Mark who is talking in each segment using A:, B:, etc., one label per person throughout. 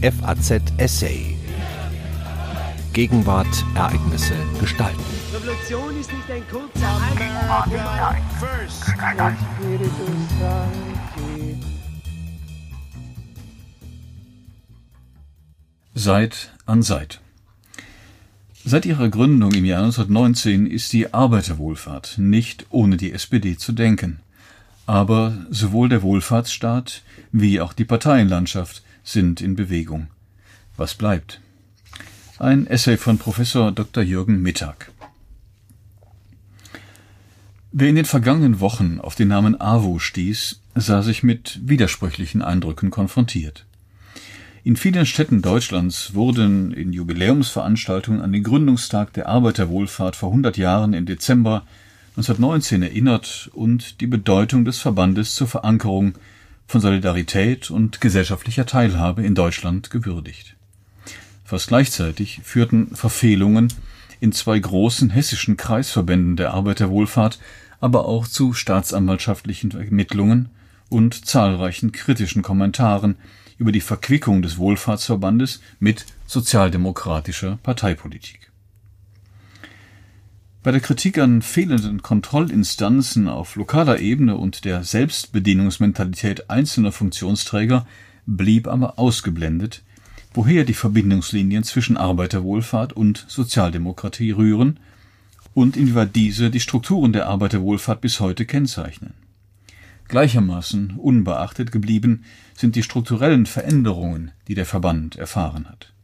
A: FAZ Essay. Gegenwart, Ereignisse, Gestalten.
B: Revolution ist nicht ein kurzer
C: Seit an Seit. Seit ihrer Gründung im Jahr 1919 ist die Arbeiterwohlfahrt nicht ohne die SPD zu denken. Aber sowohl der Wohlfahrtsstaat wie auch die Parteienlandschaft sind in Bewegung. Was bleibt? Ein Essay von Professor Dr. Jürgen Mittag. Wer in den vergangenen Wochen auf den Namen AWO stieß, sah sich mit widersprüchlichen Eindrücken konfrontiert. In vielen Städten Deutschlands wurden in Jubiläumsveranstaltungen an den Gründungstag der Arbeiterwohlfahrt vor 100 Jahren im Dezember 1919 erinnert und die Bedeutung des Verbandes zur Verankerung von Solidarität und gesellschaftlicher Teilhabe in Deutschland gewürdigt. Fast gleichzeitig führten Verfehlungen in zwei großen hessischen Kreisverbänden der Arbeiterwohlfahrt aber auch zu staatsanwaltschaftlichen Ermittlungen und zahlreichen kritischen Kommentaren über die Verquickung des Wohlfahrtsverbandes mit sozialdemokratischer Parteipolitik. Bei der Kritik an fehlenden Kontrollinstanzen auf lokaler Ebene und der Selbstbedienungsmentalität einzelner Funktionsträger blieb aber ausgeblendet, woher die Verbindungslinien zwischen Arbeiterwohlfahrt und Sozialdemokratie rühren und inwieweit diese die Strukturen der Arbeiterwohlfahrt bis heute kennzeichnen. Gleichermaßen unbeachtet geblieben sind die strukturellen Veränderungen, die der Verband erfahren hat.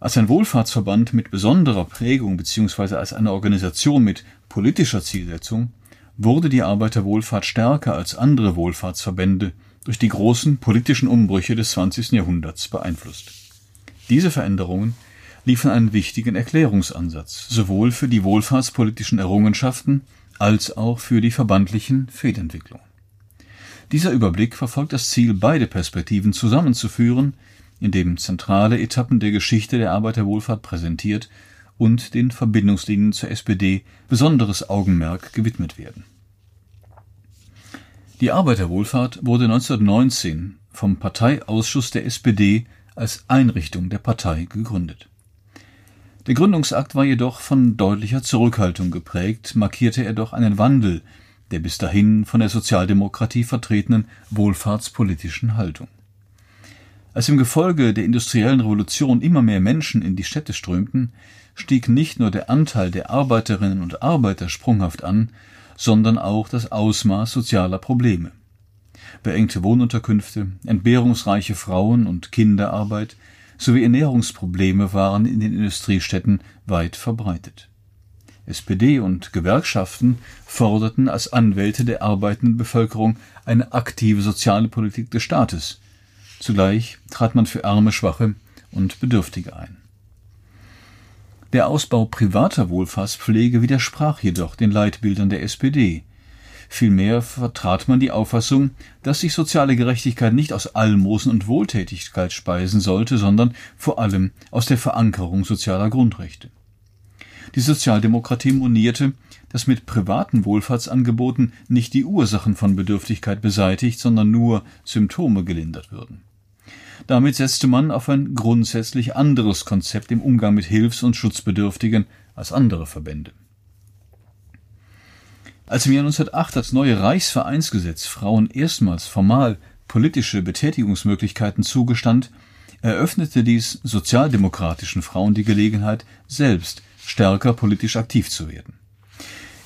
C: Als ein Wohlfahrtsverband mit besonderer Prägung bzw. als eine Organisation mit politischer Zielsetzung wurde die Arbeiterwohlfahrt stärker als andere Wohlfahrtsverbände durch die großen politischen Umbrüche des 20. Jahrhunderts beeinflusst. Diese Veränderungen liefern einen wichtigen Erklärungsansatz, sowohl für die wohlfahrtspolitischen Errungenschaften als auch für die verbandlichen Fehlentwicklungen. Dieser Überblick verfolgt das Ziel, beide Perspektiven zusammenzuführen, indem zentrale Etappen der Geschichte der Arbeiterwohlfahrt präsentiert und den Verbindungslinien zur SPD besonderes Augenmerk gewidmet werden. Die Arbeiterwohlfahrt wurde 1919 vom Parteiausschuss der SPD als Einrichtung der Partei gegründet. Der Gründungsakt war jedoch von deutlicher Zurückhaltung geprägt, markierte er doch einen Wandel der bis dahin von der Sozialdemokratie vertretenen wohlfahrtspolitischen Haltung. Als im Gefolge der industriellen Revolution immer mehr Menschen in die Städte strömten, stieg nicht nur der Anteil der Arbeiterinnen und Arbeiter sprunghaft an, sondern auch das Ausmaß sozialer Probleme. Beengte Wohnunterkünfte, entbehrungsreiche Frauen- und Kinderarbeit sowie Ernährungsprobleme waren in den Industriestädten weit verbreitet. SPD und Gewerkschaften forderten als Anwälte der arbeitenden Bevölkerung eine aktive soziale Politik des Staates. Zugleich trat man für Arme, Schwache und Bedürftige ein. Der Ausbau privater Wohlfahrtspflege widersprach jedoch den Leitbildern der SPD. Vielmehr vertrat man die Auffassung, dass sich soziale Gerechtigkeit nicht aus Almosen und Wohltätigkeit speisen sollte, sondern vor allem aus der Verankerung sozialer Grundrechte. Die Sozialdemokratie monierte, dass mit privaten Wohlfahrtsangeboten nicht die Ursachen von Bedürftigkeit beseitigt, sondern nur Symptome gelindert würden. Damit setzte man auf ein grundsätzlich anderes Konzept im Umgang mit Hilfs- und Schutzbedürftigen als andere Verbände. Als im Jahr 1908 das neue Reichsvereinsgesetz Frauen erstmals formal politische Betätigungsmöglichkeiten zugestand, eröffnete dies sozialdemokratischen Frauen die Gelegenheit, selbst stärker politisch aktiv zu werden.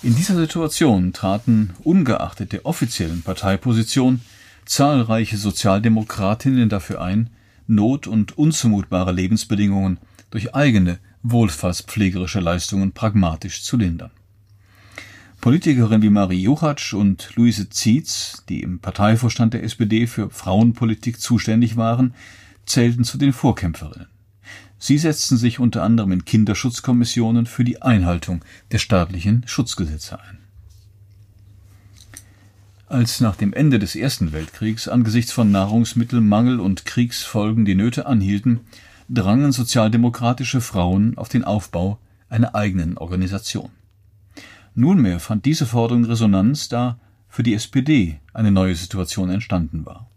C: In dieser Situation traten, ungeachtet der offiziellen Parteiposition, zahlreiche Sozialdemokratinnen dafür ein, Not und unzumutbare Lebensbedingungen durch eigene wohlfahrtspflegerische Leistungen pragmatisch zu lindern. Politikerinnen wie Marie Juchatsch und Luise Zietz, die im Parteivorstand der SPD für Frauenpolitik zuständig waren, zählten zu den Vorkämpferinnen. Sie setzten sich unter anderem in Kinderschutzkommissionen für die Einhaltung der staatlichen Schutzgesetze ein. Als nach dem Ende des Ersten Weltkriegs angesichts von Nahrungsmittelmangel und Kriegsfolgen die Nöte anhielten, drangen sozialdemokratische Frauen auf den Aufbau einer eigenen Organisation. Nunmehr fand diese Forderung Resonanz, da für die SPD eine neue Situation entstanden war.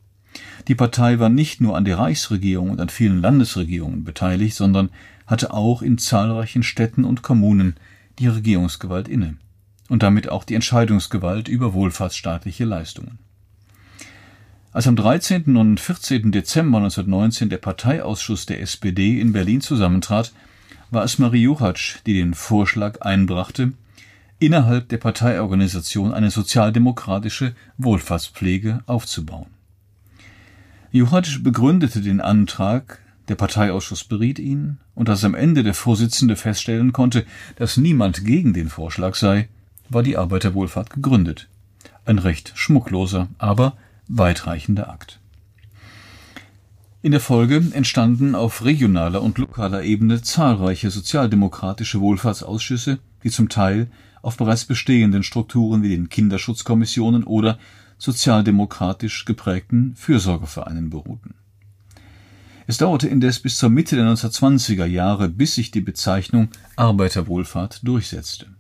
C: Die Partei war nicht nur an der Reichsregierung und an vielen Landesregierungen beteiligt, sondern hatte auch in zahlreichen Städten und Kommunen die Regierungsgewalt inne und damit auch die Entscheidungsgewalt über wohlfahrtsstaatliche Leistungen. Als am 13. und 14. Dezember 1919 der Parteiausschuss der SPD in Berlin zusammentrat, war es Marie Juchatsch, die den Vorschlag einbrachte, innerhalb der Parteiorganisation eine sozialdemokratische Wohlfahrtspflege aufzubauen. Juchatsch begründete den Antrag, der Parteiausschuss beriet ihn, und als am Ende der Vorsitzende feststellen konnte, dass niemand gegen den Vorschlag sei, war die Arbeiterwohlfahrt gegründet. Ein recht schmuckloser, aber weitreichender Akt. In der Folge entstanden auf regionaler und lokaler Ebene zahlreiche sozialdemokratische Wohlfahrtsausschüsse, die zum Teil auf bereits bestehenden Strukturen wie den Kinderschutzkommissionen oder sozialdemokratisch geprägten Fürsorgevereinen beruhten. Es dauerte indes bis zur Mitte der 1920er Jahre, bis sich die Bezeichnung Arbeiterwohlfahrt durchsetzte.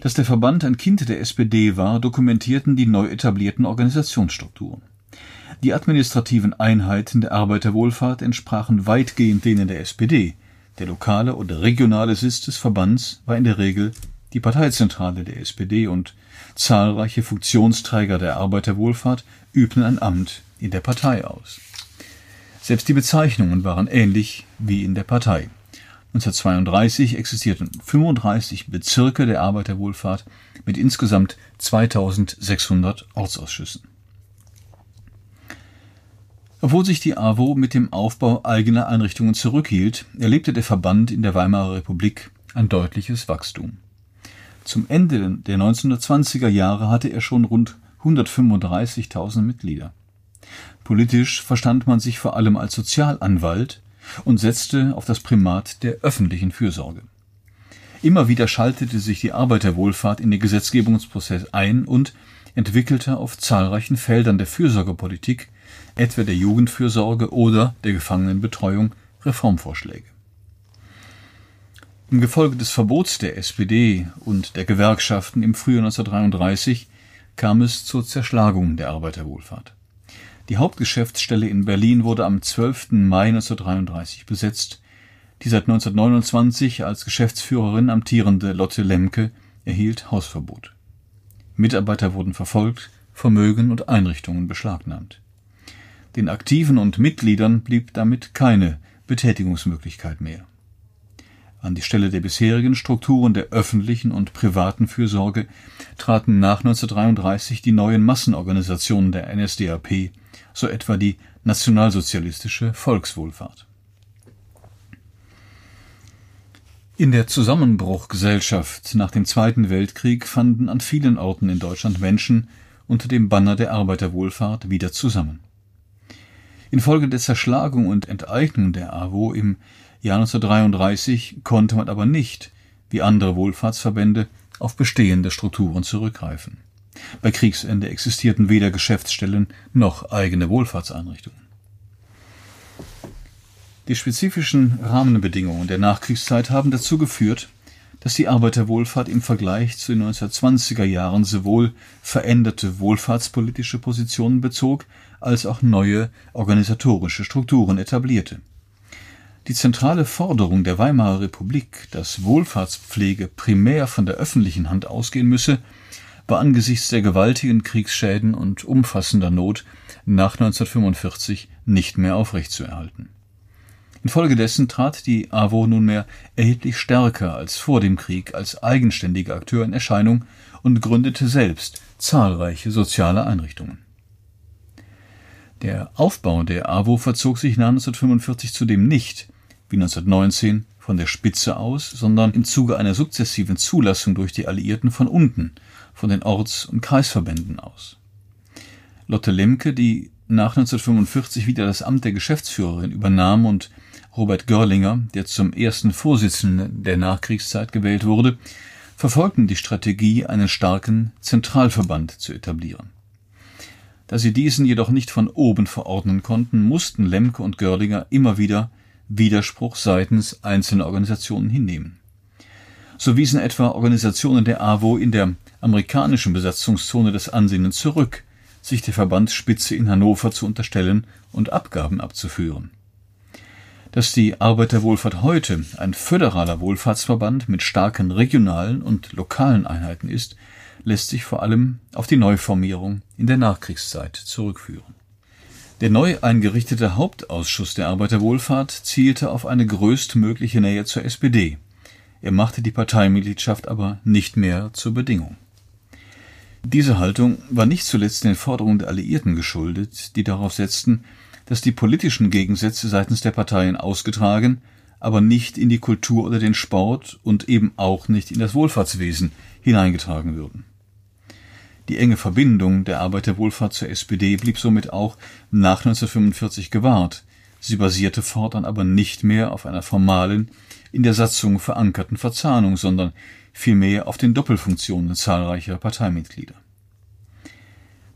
C: Dass der Verband ein Kind der SPD war, dokumentierten die neu etablierten Organisationsstrukturen. Die administrativen Einheiten der Arbeiterwohlfahrt entsprachen weitgehend denen der SPD. Der lokale oder regionale Sitz des Verbands war in der Regel die Parteizentrale der SPD und zahlreiche Funktionsträger der Arbeiterwohlfahrt übten ein Amt in der Partei aus. Selbst die Bezeichnungen waren ähnlich wie in der Partei. 1932 existierten 35 Bezirke der Arbeiterwohlfahrt mit insgesamt 2600 Ortsausschüssen. Obwohl sich die AWO mit dem Aufbau eigener Einrichtungen zurückhielt, erlebte der Verband in der Weimarer Republik ein deutliches Wachstum. Zum Ende der 1920er Jahre hatte er schon rund 135.000 Mitglieder. Politisch verstand man sich vor allem als Sozialanwalt und setzte auf das Primat der öffentlichen Fürsorge. Immer wieder schaltete sich die Arbeiterwohlfahrt in den Gesetzgebungsprozess ein und entwickelte auf zahlreichen Feldern der Fürsorgepolitik, etwa der Jugendfürsorge oder der Gefangenenbetreuung, Reformvorschläge. Im Gefolge des Verbots der SPD und der Gewerkschaften im Frühjahr 1933 kam es zur Zerschlagung der Arbeiterwohlfahrt. Die Hauptgeschäftsstelle in Berlin wurde am 12. Mai 1933 besetzt. Die seit 1929 als Geschäftsführerin amtierende Lotte Lemke erhielt Hausverbot. Mitarbeiter wurden verfolgt, Vermögen und Einrichtungen beschlagnahmt. Den Aktiven und Mitgliedern blieb damit keine Betätigungsmöglichkeit mehr. An die Stelle der bisherigen Strukturen der öffentlichen und privaten Fürsorge traten nach 1933 die neuen Massenorganisationen der NSDAP so etwa die nationalsozialistische Volkswohlfahrt. In der Zusammenbruchgesellschaft nach dem Zweiten Weltkrieg fanden an vielen Orten in Deutschland Menschen unter dem Banner der Arbeiterwohlfahrt wieder zusammen. Infolge der Zerschlagung und Enteignung der AWO im Jahr 1933 konnte man aber nicht, wie andere Wohlfahrtsverbände, auf bestehende Strukturen zurückgreifen. Bei Kriegsende existierten weder Geschäftsstellen noch eigene Wohlfahrtseinrichtungen. Die spezifischen Rahmenbedingungen der Nachkriegszeit haben dazu geführt, dass die Arbeiterwohlfahrt im Vergleich zu den 1920er Jahren sowohl veränderte wohlfahrtspolitische Positionen bezog, als auch neue organisatorische Strukturen etablierte. Die zentrale Forderung der Weimarer Republik, dass Wohlfahrtspflege primär von der öffentlichen Hand ausgehen müsse, war angesichts der gewaltigen Kriegsschäden und umfassender Not nach 1945 nicht mehr aufrechtzuerhalten. Infolgedessen trat die AWO nunmehr erheblich stärker als vor dem Krieg als eigenständiger Akteur in Erscheinung und gründete selbst zahlreiche soziale Einrichtungen. Der Aufbau der AWO verzog sich nach 1945 zudem nicht, wie 1919, von der Spitze aus, sondern im Zuge einer sukzessiven Zulassung durch die Alliierten von unten – von den Orts- und Kreisverbänden aus. Lotte Lemke, die nach 1945 wieder das Amt der Geschäftsführerin übernahm und Robert Görlinger, der zum ersten Vorsitzenden der Nachkriegszeit gewählt wurde, verfolgten die Strategie, einen starken Zentralverband zu etablieren. Da sie diesen jedoch nicht von oben verordnen konnten, mussten Lemke und Görlinger immer wieder Widerspruch seitens einzelner Organisationen hinnehmen. So wiesen etwa Organisationen der AWO in der amerikanischen Besatzungszone das Ansinnen zurück, sich der Verbandsspitze in Hannover zu unterstellen und Abgaben abzuführen. Dass die Arbeiterwohlfahrt heute ein föderaler Wohlfahrtsverband mit starken regionalen und lokalen Einheiten ist, lässt sich vor allem auf die Neuformierung in der Nachkriegszeit zurückführen. Der neu eingerichtete Hauptausschuss der Arbeiterwohlfahrt zielte auf eine größtmögliche Nähe zur SPD. Er machte die Parteimitgliedschaft aber nicht mehr zur Bedingung. Diese Haltung war nicht zuletzt den Forderungen der Alliierten geschuldet, die darauf setzten, dass die politischen Gegensätze seitens der Parteien ausgetragen, aber nicht in die Kultur oder den Sport und eben auch nicht in das Wohlfahrtswesen hineingetragen würden. Die enge Verbindung der Arbeiterwohlfahrt zur SPD blieb somit auch nach 1945 gewahrt, sie basierte fortan aber nicht mehr auf einer formalen, in der Satzung verankerten Verzahnung, sondern vielmehr auf den Doppelfunktionen zahlreicher Parteimitglieder.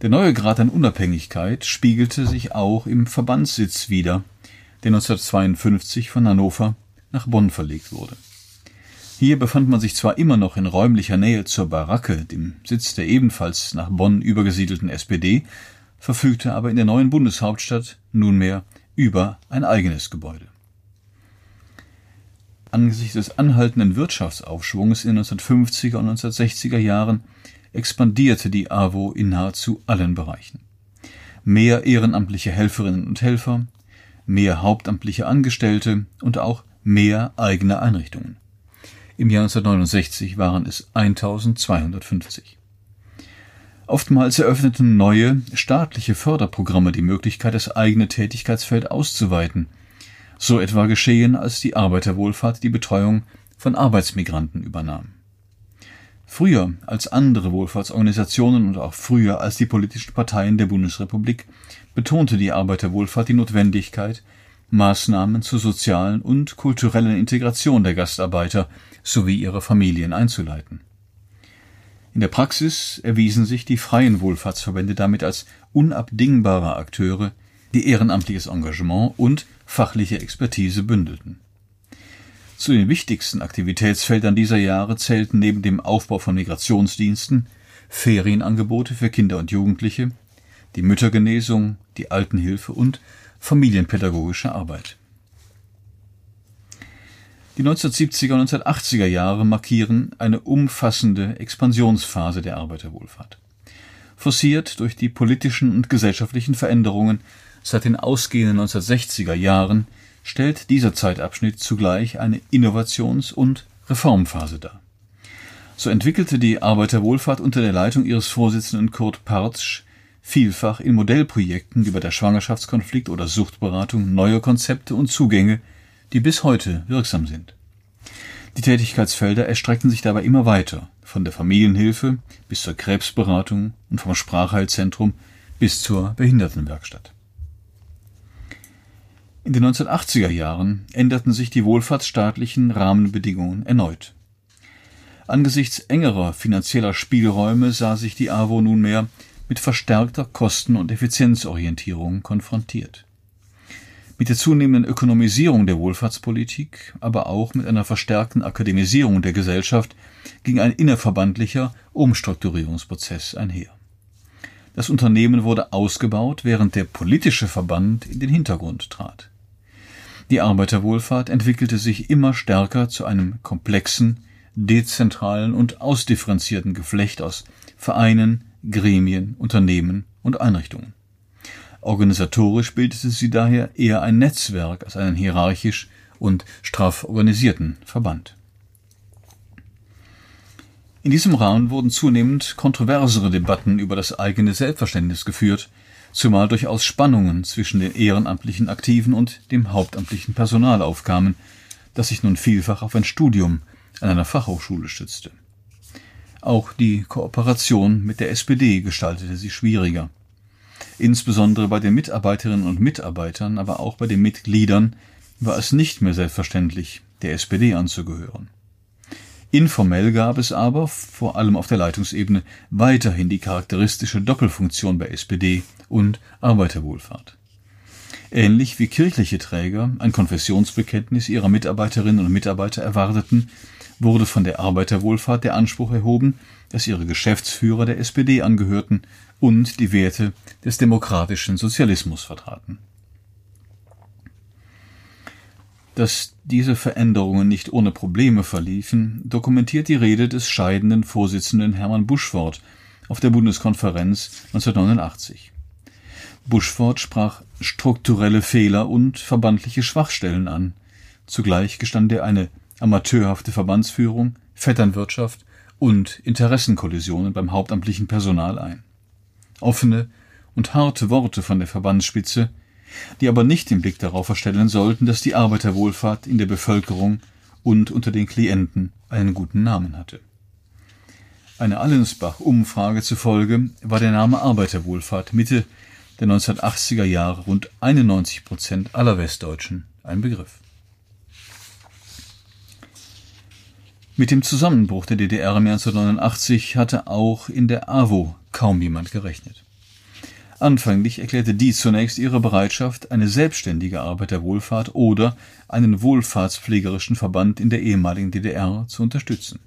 C: Der neue Grad an Unabhängigkeit spiegelte sich auch im Verbandssitz wider, der 1952 von Hannover nach Bonn verlegt wurde. Hier befand man sich zwar immer noch in räumlicher Nähe zur Baracke, dem Sitz der ebenfalls nach Bonn übergesiedelten SPD, verfügte aber in der neuen Bundeshauptstadt nunmehr über ein eigenes Gebäude. Angesichts des anhaltenden Wirtschaftsaufschwungs in den 1950er und 1960er Jahren expandierte die AWO in nahezu allen Bereichen. Mehr ehrenamtliche Helferinnen und Helfer, mehr hauptamtliche Angestellte und auch mehr eigene Einrichtungen. Im Jahr 1969 waren es 1250. Oftmals eröffneten neue staatliche Förderprogramme die Möglichkeit, das eigene Tätigkeitsfeld auszuweiten. So etwa geschehen, als die Arbeiterwohlfahrt die Betreuung von Arbeitsmigranten übernahm. Früher als andere Wohlfahrtsorganisationen und auch früher als die politischen Parteien der Bundesrepublik betonte die Arbeiterwohlfahrt die Notwendigkeit, Maßnahmen zur sozialen und kulturellen Integration der Gastarbeiter sowie ihrer Familien einzuleiten. In der Praxis erwiesen sich die freien Wohlfahrtsverbände damit als unabdingbare Akteure, die ehrenamtliches Engagement und fachliche Expertise bündelten zu den wichtigsten Aktivitätsfeldern dieser Jahre zählten neben dem Aufbau von Migrationsdiensten Ferienangebote für Kinder und Jugendliche, die Müttergenesung, die Altenhilfe und familienpädagogische Arbeit. Die 1970er und 1980er Jahre markieren eine umfassende Expansionsphase der Arbeiterwohlfahrt. Forciert durch die politischen und gesellschaftlichen Veränderungen seit den ausgehenden 1960er Jahren stellt dieser Zeitabschnitt zugleich eine Innovations- und Reformphase dar. So entwickelte die Arbeiterwohlfahrt unter der Leitung ihres Vorsitzenden Kurt Partsch vielfach in Modellprojekten über der Schwangerschaftskonflikt oder Suchtberatung neue Konzepte und Zugänge, die bis heute wirksam sind. Die Tätigkeitsfelder erstreckten sich dabei immer weiter, von der Familienhilfe bis zur Krebsberatung und vom Sprachheilzentrum bis zur Behindertenwerkstatt. In den 1980er Jahren änderten sich die wohlfahrtsstaatlichen Rahmenbedingungen erneut. Angesichts engerer finanzieller Spielräume sah sich die AWO nunmehr mit verstärkter Kosten- und Effizienzorientierung konfrontiert. Mit der zunehmenden Ökonomisierung der Wohlfahrtspolitik, aber auch mit einer verstärkten Akademisierung der Gesellschaft ging ein innerverbandlicher Umstrukturierungsprozess einher. Das Unternehmen wurde ausgebaut, während der politische Verband in den Hintergrund trat. Die Arbeiterwohlfahrt entwickelte sich immer stärker zu einem komplexen, dezentralen und ausdifferenzierten Geflecht aus Vereinen, Gremien, Unternehmen und Einrichtungen. Organisatorisch bildete sie daher eher ein Netzwerk als einen hierarchisch und straff organisierten Verband. In diesem Rahmen wurden zunehmend kontroversere Debatten über das eigene Selbstverständnis geführt, zumal durchaus Spannungen zwischen den ehrenamtlichen Aktiven und dem hauptamtlichen Personal aufkamen, das sich nun vielfach auf ein Studium an einer Fachhochschule stützte. Auch die Kooperation mit der SPD gestaltete sich schwieriger. Insbesondere bei den Mitarbeiterinnen und Mitarbeitern, aber auch bei den Mitgliedern war es nicht mehr selbstverständlich, der SPD anzugehören. Informell gab es aber, vor allem auf der Leitungsebene, weiterhin die charakteristische Doppelfunktion bei SPD und Arbeiterwohlfahrt. Ähnlich wie kirchliche Träger ein Konfessionsbekenntnis ihrer Mitarbeiterinnen und Mitarbeiter erwarteten, wurde von der Arbeiterwohlfahrt der Anspruch erhoben, dass ihre Geschäftsführer der SPD angehörten und die Werte des demokratischen Sozialismus vertraten. Dass diese Veränderungen nicht ohne Probleme verliefen, dokumentiert die Rede des scheidenden Vorsitzenden Hermann Buschwort auf der Bundeskonferenz 1989. Buschwort sprach strukturelle Fehler und verbandliche Schwachstellen an. Zugleich gestand er eine amateurhafte Verbandsführung, Vetternwirtschaft und Interessenkollisionen beim hauptamtlichen Personal ein. Offene und harte Worte von der Verbandsspitze, die aber nicht den Blick darauf verstellen sollten, dass die Arbeiterwohlfahrt in der Bevölkerung und unter den Klienten einen guten Namen hatte. Eine Allensbach-Umfrage zufolge war der Name Arbeiterwohlfahrt Mitte der 1980er Jahre rund 91 Prozent aller Westdeutschen ein Begriff. Mit dem Zusammenbruch der DDR im Jahr 1989 hatte auch in der AWO kaum jemand gerechnet. Anfänglich erklärte die zunächst ihre Bereitschaft, eine selbstständige Arbeiterwohlfahrt oder einen wohlfahrtspflegerischen Verband in der ehemaligen DDR zu unterstützen.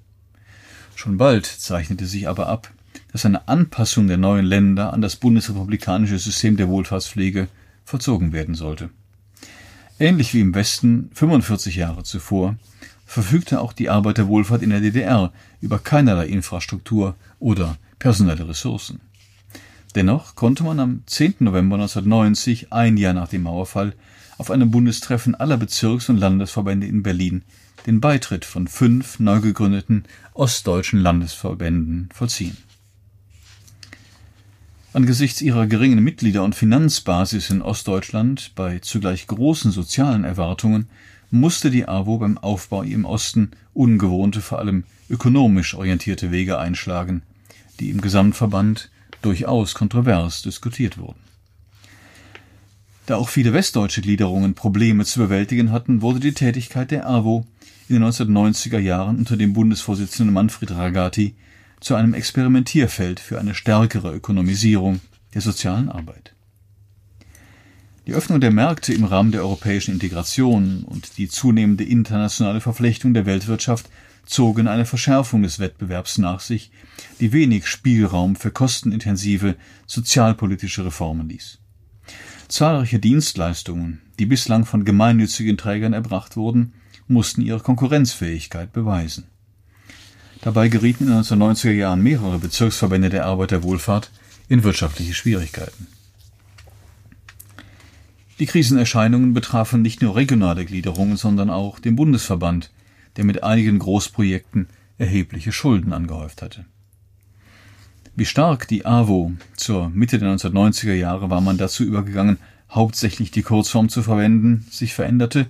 C: Schon bald zeichnete sich aber ab, dass eine Anpassung der neuen Länder an das bundesrepublikanische System der Wohlfahrtspflege vollzogen werden sollte. Ähnlich wie im Westen 45 Jahre zuvor verfügte auch die Arbeiterwohlfahrt in der DDR über keinerlei Infrastruktur oder personelle Ressourcen. Dennoch konnte man am 10. November 1990, ein Jahr nach dem Mauerfall, auf einem Bundestreffen aller Bezirks- und Landesverbände in Berlin den Beitritt von fünf neu gegründeten ostdeutschen Landesverbänden vollziehen. Angesichts ihrer geringen Mitglieder- und Finanzbasis in Ostdeutschland bei zugleich großen sozialen Erwartungen musste die AWO beim Aufbau im Osten ungewohnte, vor allem ökonomisch orientierte Wege einschlagen, die im Gesamtverband durchaus kontrovers diskutiert wurden. Da auch viele westdeutsche Gliederungen Probleme zu bewältigen hatten, wurde die Tätigkeit der AWO in den 1990er Jahren unter dem Bundesvorsitzenden Manfred Ragati zu einem Experimentierfeld für eine stärkere Ökonomisierung der sozialen Arbeit. Die Öffnung der Märkte im Rahmen der europäischen Integration und die zunehmende internationale Verflechtung der Weltwirtschaft zogen eine Verschärfung des Wettbewerbs nach sich, die wenig Spielraum für kostenintensive sozialpolitische Reformen ließ. Zahlreiche Dienstleistungen, die bislang von gemeinnützigen Trägern erbracht wurden, mussten ihre Konkurrenzfähigkeit beweisen. Dabei gerieten in den 1990er Jahren mehrere Bezirksverbände der Arbeiterwohlfahrt in wirtschaftliche Schwierigkeiten. Die Krisenerscheinungen betrafen nicht nur regionale Gliederungen, sondern auch den Bundesverband, der mit einigen Großprojekten erhebliche Schulden angehäuft hatte. Wie stark die AWO zur Mitte der 1990er Jahre war man dazu übergegangen, hauptsächlich die Kurzform zu verwenden, sich veränderte,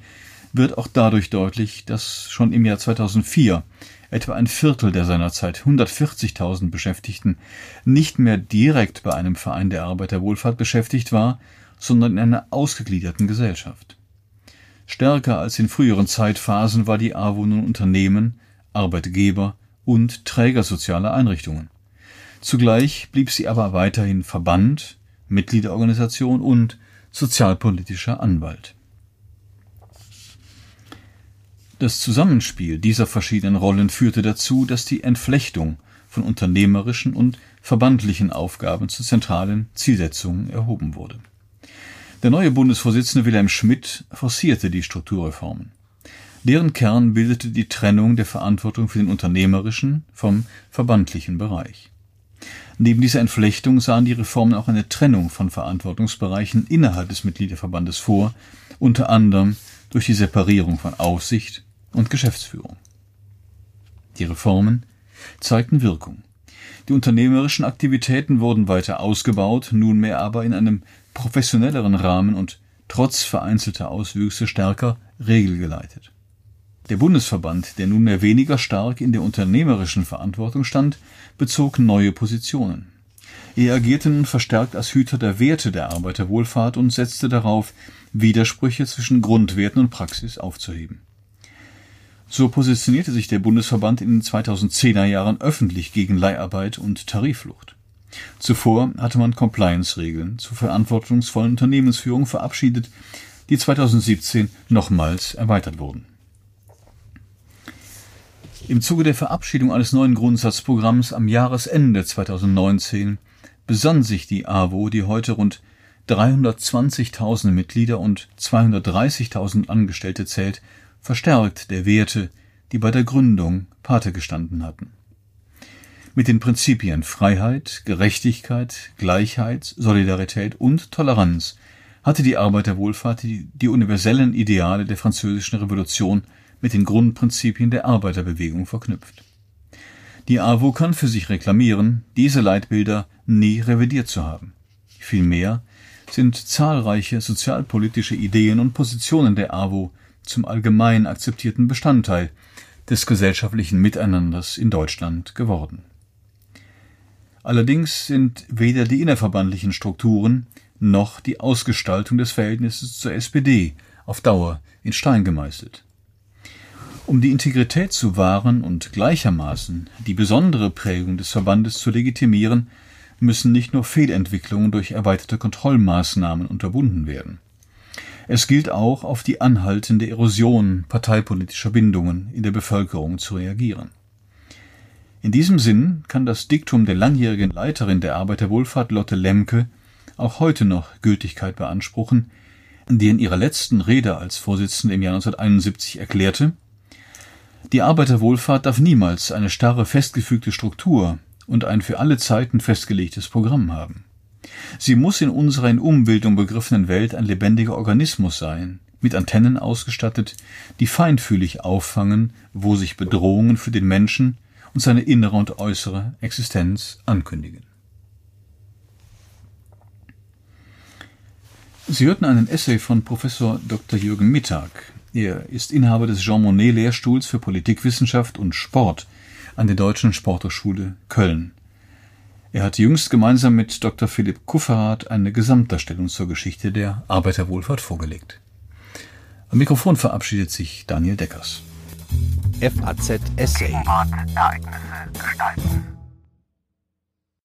C: wird auch dadurch deutlich, dass schon im Jahr 2004 etwa ein Viertel der seinerzeit 140.000 Beschäftigten nicht mehr direkt bei einem Verein der Arbeiterwohlfahrt beschäftigt war, sondern in einer ausgegliederten Gesellschaft. Stärker als in früheren Zeitphasen war die AWO nun Unternehmen, Arbeitgeber und Träger sozialer Einrichtungen. Zugleich blieb sie aber weiterhin Verband, Mitgliederorganisation und sozialpolitischer Anwalt. Das Zusammenspiel dieser verschiedenen Rollen führte dazu, dass die Entflechtung von unternehmerischen und verbandlichen Aufgaben zu zentralen Zielsetzungen erhoben wurde der neue Bundesvorsitzende Wilhelm Schmidt forcierte die Strukturreformen. Deren Kern bildete die Trennung der Verantwortung für den unternehmerischen vom verbandlichen Bereich. Neben dieser Entflechtung sahen die Reformen auch eine Trennung von Verantwortungsbereichen innerhalb des Mitgliederverbandes vor, unter anderem durch die Separierung von Aufsicht und Geschäftsführung. Die Reformen zeigten Wirkung. Die unternehmerischen Aktivitäten wurden weiter ausgebaut, nunmehr aber in einem professionelleren Rahmen und trotz vereinzelter Auswüchse stärker regelgeleitet. Der Bundesverband, der nunmehr weniger stark in der unternehmerischen Verantwortung stand, bezog neue Positionen. Er agierte nun verstärkt als Hüter der Werte der Arbeiterwohlfahrt und setzte darauf, Widersprüche zwischen Grundwerten und Praxis aufzuheben. So positionierte sich der Bundesverband in den 2010er Jahren öffentlich gegen Leiharbeit und Tarifflucht. Zuvor hatte man Compliance-Regeln zur verantwortungsvollen Unternehmensführung verabschiedet, die 2017 nochmals erweitert wurden. Im Zuge der Verabschiedung eines neuen Grundsatzprogramms am Jahresende 2019 besann sich die AWO, die heute rund 320.000 Mitglieder und 230.000 Angestellte zählt, verstärkt der Werte, die bei der Gründung Pate gestanden hatten. Mit den Prinzipien Freiheit, Gerechtigkeit, Gleichheit, Solidarität und Toleranz hatte die Arbeiterwohlfahrt die, die universellen Ideale der französischen Revolution mit den Grundprinzipien der Arbeiterbewegung verknüpft. Die AWO kann für sich reklamieren, diese Leitbilder nie revidiert zu haben. Vielmehr sind zahlreiche sozialpolitische Ideen und Positionen der AWO zum allgemein akzeptierten Bestandteil des gesellschaftlichen Miteinanders in Deutschland geworden. Allerdings sind weder die innerverbandlichen Strukturen noch die Ausgestaltung des Verhältnisses zur SPD auf Dauer in Stein gemeißelt. Um die Integrität zu wahren und gleichermaßen die besondere Prägung des Verbandes zu legitimieren, müssen nicht nur Fehlentwicklungen durch erweiterte Kontrollmaßnahmen unterbunden werden. Es gilt auch, auf die anhaltende Erosion parteipolitischer Bindungen in der Bevölkerung zu reagieren. In diesem Sinn kann das Diktum der langjährigen Leiterin der Arbeiterwohlfahrt Lotte Lemke auch heute noch Gültigkeit beanspruchen, die in ihrer letzten Rede als Vorsitzende im Jahr 1971 erklärte, die Arbeiterwohlfahrt darf niemals eine starre festgefügte Struktur und ein für alle Zeiten festgelegtes Programm haben. Sie muss in unserer in Umbildung begriffenen Welt ein lebendiger Organismus sein, mit Antennen ausgestattet, die feinfühlig auffangen, wo sich Bedrohungen für den Menschen und seine innere und äußere Existenz ankündigen. Sie hörten einen Essay von Professor Dr. Jürgen Mittag. Er ist Inhaber des Jean Monnet Lehrstuhls für Politikwissenschaft und Sport an der Deutschen Sporthochschule Köln. Er hat jüngst gemeinsam mit Dr. Philipp Kufferath eine Gesamtdarstellung zur Geschichte der Arbeiterwohlfahrt vorgelegt. Am Mikrofon verabschiedet sich Daniel Deckers.
A: FAZ Essay.
D: Ereignisse gestalten.